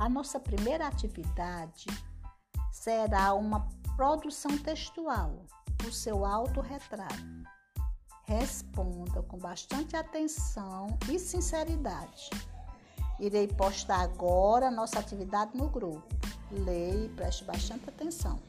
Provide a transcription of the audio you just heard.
A nossa primeira atividade será uma produção textual, o seu autorretrato. Responda com bastante atenção e sinceridade. Irei postar agora a nossa atividade no grupo. Leia e preste bastante atenção.